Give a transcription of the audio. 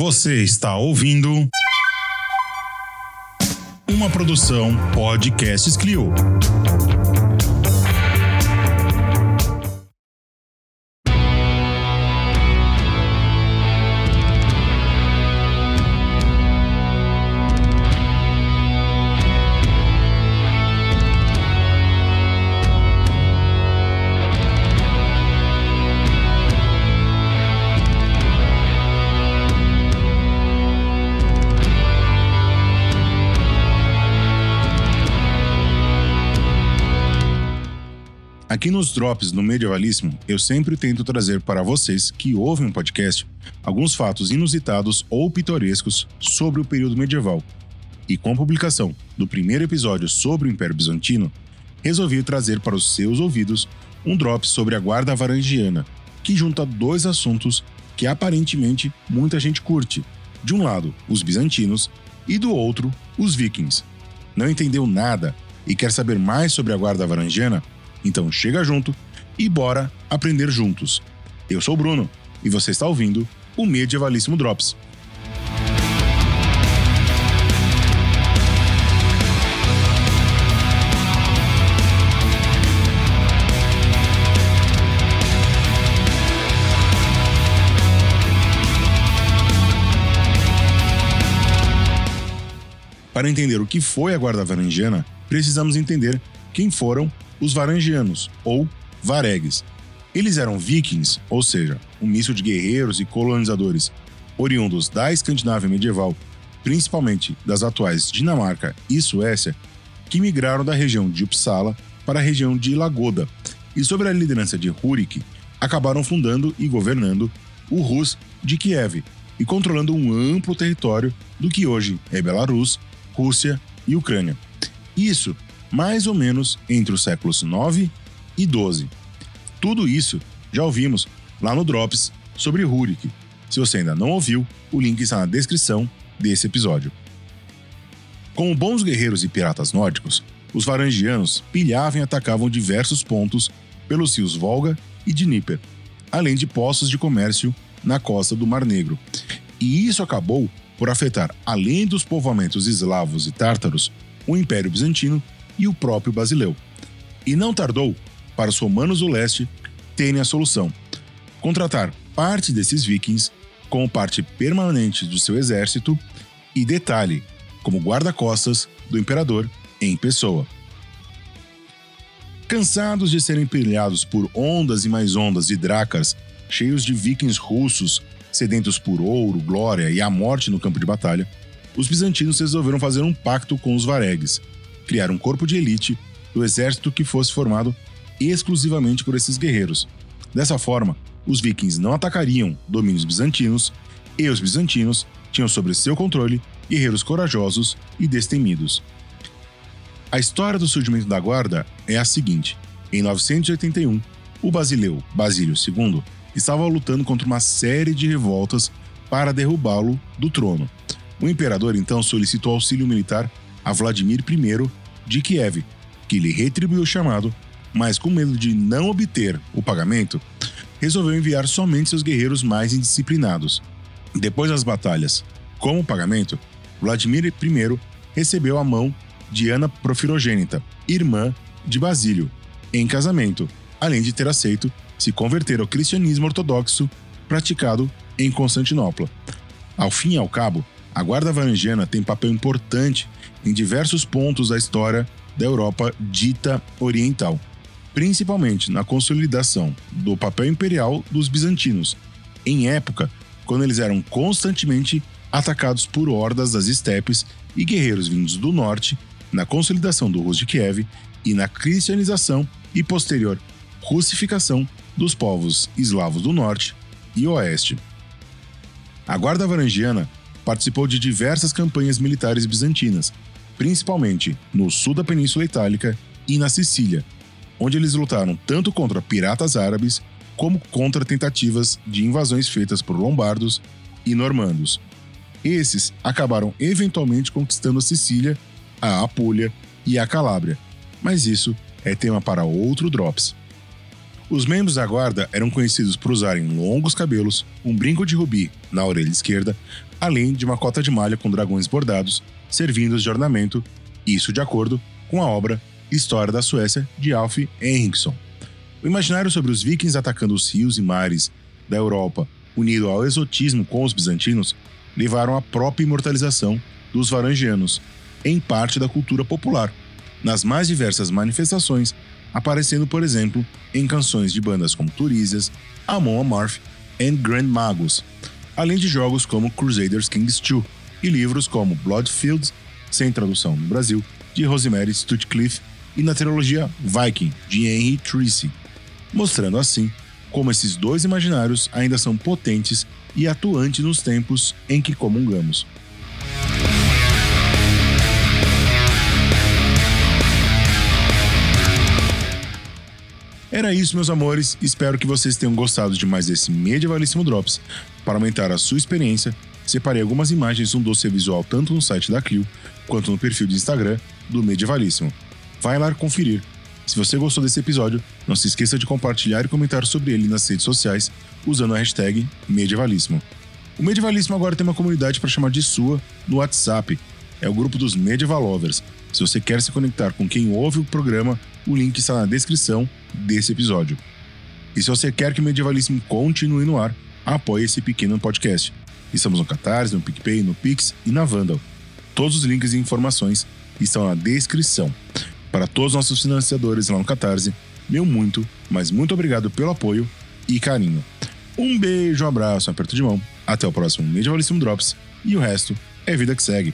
Você está ouvindo uma produção Podcasts Clio. Aqui nos Drops no Medievalíssimo, eu sempre tento trazer para vocês que ouvem um podcast alguns fatos inusitados ou pitorescos sobre o período medieval. E com a publicação do primeiro episódio sobre o Império Bizantino, resolvi trazer para os seus ouvidos um drop sobre a Guarda Varangiana, que junta dois assuntos que aparentemente muita gente curte. De um lado, os bizantinos, e do outro, os vikings. Não entendeu nada e quer saber mais sobre a Guarda Varangiana? Então chega junto e bora aprender juntos. Eu sou o Bruno e você está ouvindo o Medievalíssimo Drops. Para entender o que foi a Guarda Varangiana, precisamos entender quem foram os Varangianos, ou Varegues. Eles eram vikings, ou seja, um misto de guerreiros e colonizadores oriundos da Escandinávia medieval, principalmente das atuais Dinamarca e Suécia, que migraram da região de Uppsala para a região de Lagoda e, sob a liderança de Rurik, acabaram fundando e governando o Rus de Kiev e controlando um amplo território do que hoje é Belarus, Rússia e Ucrânia. Isso mais ou menos entre os séculos 9 e 12. Tudo isso já ouvimos lá no Drops sobre Rurik. Se você ainda não ouviu, o link está na descrição desse episódio. Como bons guerreiros e piratas nórdicos, os varangianos pilhavam e atacavam diversos pontos pelos rios Volga e Dnieper, além de postos de comércio na costa do Mar Negro. E isso acabou por afetar, além dos povoamentos eslavos e tártaros, o Império Bizantino e o próprio Basileu. E não tardou para os romanos do leste terem a solução: contratar parte desses vikings como parte permanente do seu exército e, detalhe, como guarda-costas do imperador em pessoa. Cansados de serem pilhados por ondas e mais ondas de dracas cheios de vikings russos sedentos por ouro, glória e a morte no campo de batalha, os bizantinos resolveram fazer um pacto com os varegues criar um corpo de elite do exército que fosse formado exclusivamente por esses guerreiros. Dessa forma, os vikings não atacariam domínios bizantinos e os bizantinos tinham sob seu controle guerreiros corajosos e destemidos. A história do surgimento da Guarda é a seguinte: em 981, o basileu Basílio II estava lutando contra uma série de revoltas para derrubá-lo do trono. O imperador então solicitou auxílio militar a Vladimir I de Kiev, que lhe retribuiu o chamado, mas com medo de não obter o pagamento, resolveu enviar somente seus guerreiros mais indisciplinados. Depois das batalhas, como pagamento, Vladimir I recebeu a mão de Ana Profirogênita, irmã de Basílio, em casamento, além de ter aceito se converter ao cristianismo ortodoxo praticado em Constantinopla. Ao fim e ao cabo, a Guarda Varangiana tem papel importante em diversos pontos da história da Europa dita oriental, principalmente na consolidação do papel imperial dos bizantinos, em época quando eles eram constantemente atacados por hordas das estepes e guerreiros vindos do norte, na consolidação do Rus de Kiev e na cristianização e posterior russificação dos povos eslavos do norte e oeste. A Guarda Varangiana participou de diversas campanhas militares bizantinas, principalmente no sul da Península Itálica e na Sicília, onde eles lutaram tanto contra piratas árabes como contra tentativas de invasões feitas por lombardos e normandos. Esses acabaram eventualmente conquistando a Sicília, a Apulia e a Calábria, mas isso é tema para outro Drops. Os membros da guarda eram conhecidos por usarem longos cabelos, um brinco de rubi na orelha esquerda, além de uma cota de malha com dragões bordados, servindo de ornamento, isso de acordo com a obra História da Suécia de Alf Henriksson. O imaginário sobre os vikings atacando os rios e mares da Europa, unido ao exotismo com os bizantinos, levaram à própria imortalização dos varangianos, em parte da cultura popular, nas mais diversas manifestações, aparecendo, por exemplo, em canções de bandas como Turísias, Amon Amarth e Grand Magus, além de jogos como Crusaders Kings 2 e livros como Bloodfields, sem tradução no Brasil, de Rosemary Stutcliffe e na trilogia Viking, de Henry Tracy, mostrando assim como esses dois imaginários ainda são potentes e atuantes nos tempos em que comungamos. Era isso, meus amores. Espero que vocês tenham gostado de mais esse Medievalíssimo Drops. Para aumentar a sua experiência, separei algumas imagens de um doce visual tanto no site da Clio quanto no perfil de Instagram do Medievalíssimo. Vai lá conferir. Se você gostou desse episódio, não se esqueça de compartilhar e comentar sobre ele nas redes sociais usando a hashtag Medievalíssimo. O Medievalíssimo agora tem uma comunidade para chamar de sua no WhatsApp. É o grupo dos Medieval Lovers. Se você quer se conectar com quem ouve o programa, o link está na descrição desse episódio. E se você quer que o Medievalíssimo continue no ar, apoie esse pequeno podcast. Estamos no Catarse, no PicPay, no Pix e na Vandal. Todos os links e informações estão na descrição. Para todos os nossos financiadores lá no Catarse, meu muito, mas muito obrigado pelo apoio e carinho. Um beijo, um abraço, um aperto de mão. Até o próximo Medievalíssimo Drops e o resto é vida que segue.